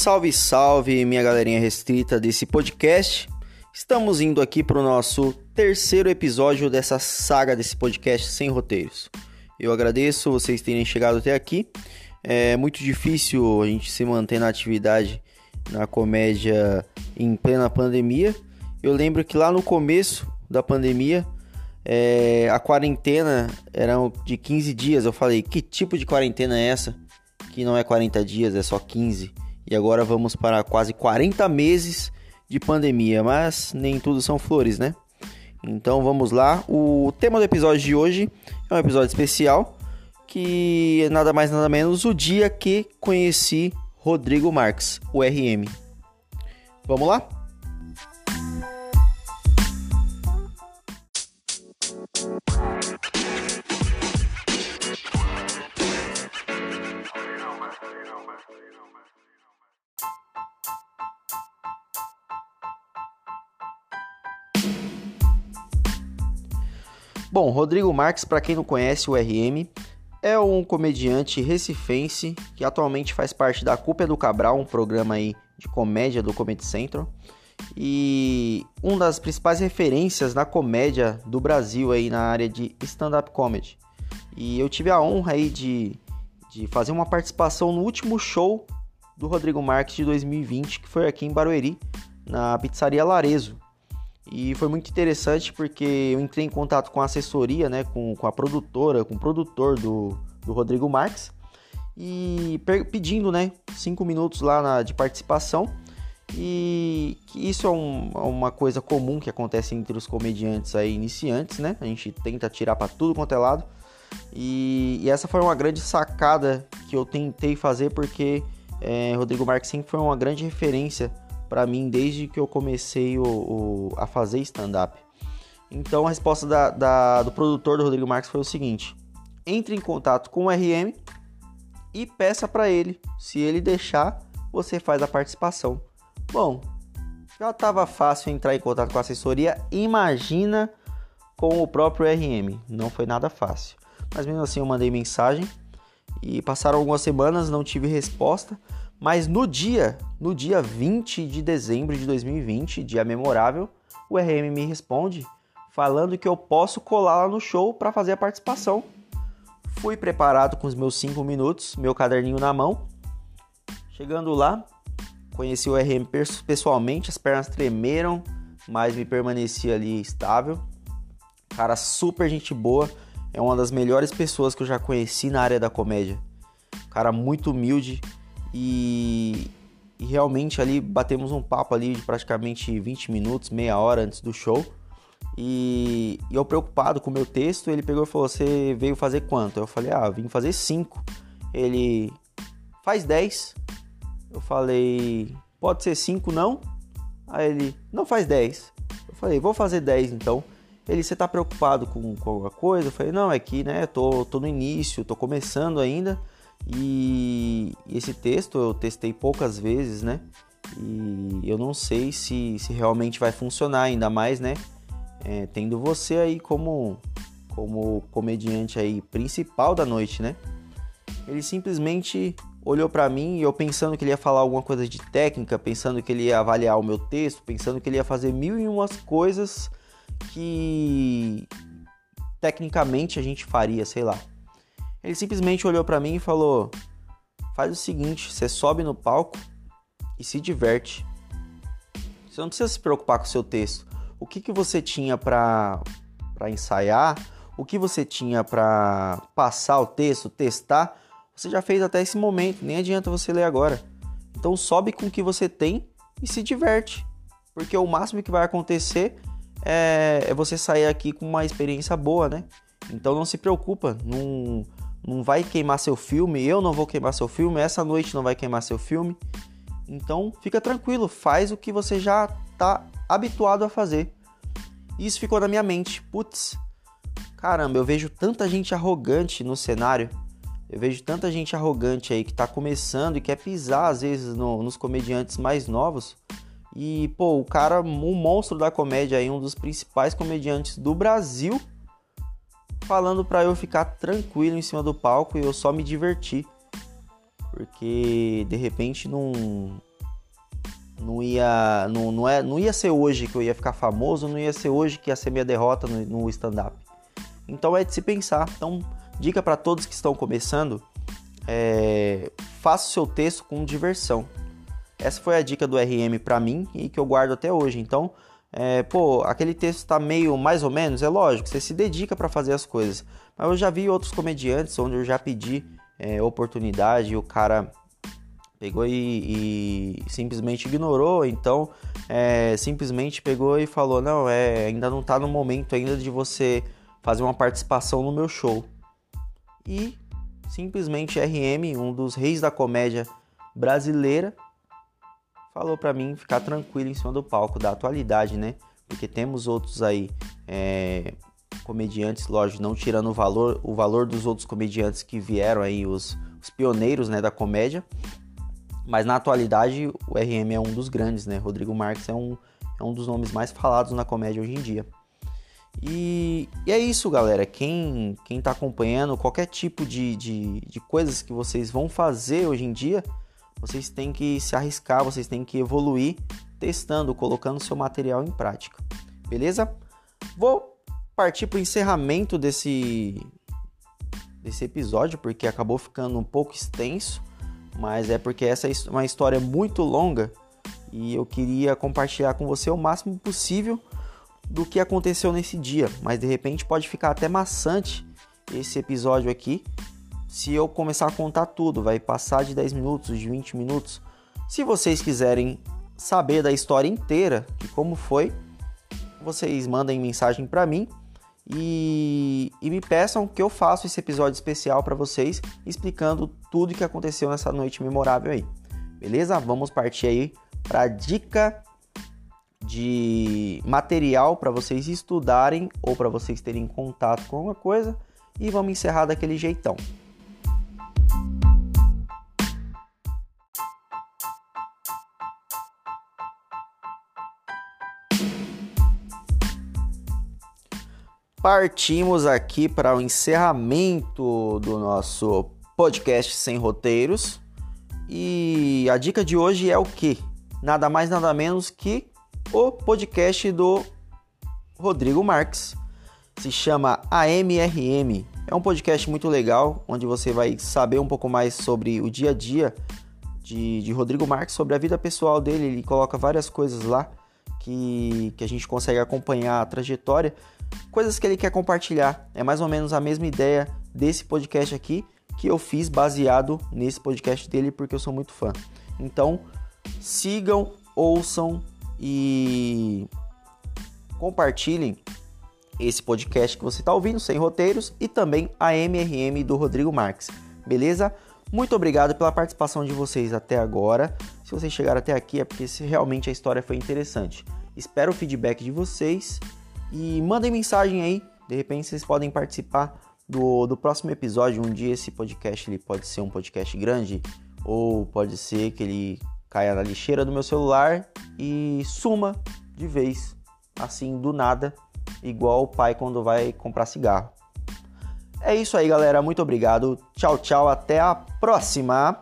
Salve, salve, minha galerinha restrita desse podcast. Estamos indo aqui para o nosso terceiro episódio dessa saga desse podcast sem roteiros. Eu agradeço vocês terem chegado até aqui. É muito difícil a gente se manter na atividade na comédia em plena pandemia. Eu lembro que lá no começo da pandemia, é, a quarentena era de 15 dias. Eu falei, que tipo de quarentena é essa? Que não é 40 dias, é só 15. E agora vamos para quase 40 meses de pandemia, mas nem tudo são flores, né? Então vamos lá. O tema do episódio de hoje é um episódio especial que é nada mais nada menos o dia que conheci Rodrigo Marques, o RM. Vamos lá? Bom, Rodrigo Marques, para quem não conhece o RM, é um comediante recifense que atualmente faz parte da Culpa é do Cabral, um programa aí de comédia do Comedy Central. E uma das principais referências na comédia do Brasil aí na área de stand-up comedy. E eu tive a honra aí de, de fazer uma participação no último show do Rodrigo Marques de 2020, que foi aqui em Barueri, na pizzaria Larezo. E foi muito interessante porque eu entrei em contato com a assessoria, né, com, com a produtora, com o produtor do, do Rodrigo Marques, e pedindo né, cinco minutos lá na, de participação. E isso é um, uma coisa comum que acontece entre os comediantes aí iniciantes, né? A gente tenta tirar para tudo quanto é lado. E, e, essa foi uma grande sacada que eu tentei fazer porque é, Rodrigo Marques sempre foi uma grande referência para mim desde que eu comecei o, o a fazer stand-up. Então a resposta da, da, do produtor do Rodrigo Marques foi o seguinte: entre em contato com o RM e peça para ele. Se ele deixar, você faz a participação. Bom, já estava fácil entrar em contato com a assessoria, imagina com o próprio RM. Não foi nada fácil. Mas mesmo assim eu mandei mensagem e passaram algumas semanas, não tive resposta. Mas no dia, no dia 20 de dezembro de 2020, dia memorável, o RM me responde falando que eu posso colar lá no show para fazer a participação. Fui preparado com os meus 5 minutos, meu caderninho na mão. Chegando lá, conheci o RM pessoalmente, as pernas tremeram, mas me permaneci ali estável. Cara super gente boa, é uma das melhores pessoas que eu já conheci na área da comédia. Cara muito humilde, e, e realmente ali batemos um papo ali de praticamente 20 minutos, meia hora antes do show. E, e eu preocupado com o meu texto, ele pegou e falou: Você veio fazer quanto? Eu falei: Ah, vim fazer 5. Ele faz 10. Eu falei: Pode ser 5 não? Aí ele: Não faz 10. Eu falei: Vou fazer 10 então. Ele: Você tá preocupado com, com alguma coisa? Eu falei: Não, é que né, tô, tô no início, tô começando ainda. E esse texto eu testei poucas vezes, né? E eu não sei se, se realmente vai funcionar, ainda mais, né? É, tendo você aí como, como comediante aí principal da noite, né? Ele simplesmente olhou para mim e eu pensando que ele ia falar alguma coisa de técnica, pensando que ele ia avaliar o meu texto, pensando que ele ia fazer mil e umas coisas que tecnicamente a gente faria, sei lá. Ele simplesmente olhou para mim e falou: Faz o seguinte, você sobe no palco e se diverte. Você não precisa se preocupar com o seu texto. O que, que você tinha para ensaiar, o que você tinha para passar o texto, testar, você já fez até esse momento, nem adianta você ler agora. Então sobe com o que você tem e se diverte. Porque o máximo que vai acontecer é, é você sair aqui com uma experiência boa, né? Então não se preocupa, não, não vai queimar seu filme, eu não vou queimar seu filme, essa noite não vai queimar seu filme. Então fica tranquilo, faz o que você já está habituado a fazer. Isso ficou na minha mente. Putz, caramba, eu vejo tanta gente arrogante no cenário. Eu vejo tanta gente arrogante aí que está começando e quer pisar às vezes no, nos comediantes mais novos. E, pô, o cara, um monstro da comédia aí, um dos principais comediantes do Brasil, falando para eu ficar tranquilo em cima do palco e eu só me divertir. Porque de repente não, não ia, não, não, é, não ia ser hoje que eu ia ficar famoso, não ia ser hoje que ia ser minha derrota no, no stand-up. Então é de se pensar. Então, dica para todos que estão começando: é, faça o seu texto com diversão. Essa foi a dica do RM para mim e que eu guardo até hoje. Então, é, pô, aquele texto tá meio mais ou menos, é lógico, você se dedica para fazer as coisas. Mas eu já vi outros comediantes onde eu já pedi é, oportunidade e o cara pegou e, e simplesmente ignorou, então é, simplesmente pegou e falou: Não, é, ainda não tá no momento ainda de você fazer uma participação no meu show. E simplesmente RM, um dos reis da comédia brasileira, falou para mim ficar tranquilo em cima do palco da atualidade, né? Porque temos outros aí é, comediantes, lógico, não tirando o valor, o valor dos outros comediantes que vieram aí, os, os pioneiros né, da comédia, mas na atualidade, o RM é um dos grandes, né? Rodrigo Marques é um, é um dos nomes mais falados na comédia hoje em dia. E, e é isso, galera. Quem, quem tá acompanhando, qualquer tipo de, de, de coisas que vocês vão fazer hoje em dia, vocês têm que se arriscar, vocês têm que evoluir testando, colocando seu material em prática. Beleza? Vou partir para o encerramento desse, desse episódio, porque acabou ficando um pouco extenso mas é porque essa é uma história muito longa e eu queria compartilhar com você o máximo possível do que aconteceu nesse dia. Mas de repente pode ficar até maçante esse episódio aqui se eu começar a contar tudo. Vai passar de 10 minutos, de 20 minutos. Se vocês quiserem saber da história inteira, de como foi, vocês mandem mensagem para mim e, e, me peçam que eu faça esse episódio especial para vocês, explicando tudo o que aconteceu nessa noite memorável aí. Beleza? Vamos partir aí para dica de material para vocês estudarem ou para vocês terem contato com alguma coisa e vamos encerrar daquele jeitão. Partimos aqui para o encerramento do nosso podcast sem roteiros. E a dica de hoje é o que? Nada mais nada menos que o podcast do Rodrigo Marques. Se chama AMRM. É um podcast muito legal, onde você vai saber um pouco mais sobre o dia a dia de, de Rodrigo Marques, sobre a vida pessoal dele. Ele coloca várias coisas lá que, que a gente consegue acompanhar a trajetória coisas que ele quer compartilhar. É mais ou menos a mesma ideia desse podcast aqui que eu fiz baseado nesse podcast dele porque eu sou muito fã. Então, sigam, ouçam e compartilhem esse podcast que você está ouvindo, sem roteiros, e também a MRM do Rodrigo Marques. Beleza? Muito obrigado pela participação de vocês até agora. Se vocês chegaram até aqui é porque realmente a história foi interessante. Espero o feedback de vocês e mandem mensagem aí, de repente vocês podem participar do, do próximo episódio. Um dia esse podcast ele pode ser um podcast grande, ou pode ser que ele caia na lixeira do meu celular e suma de vez, assim do nada, igual o pai quando vai comprar cigarro. É isso aí, galera. Muito obrigado. Tchau, tchau. Até a próxima.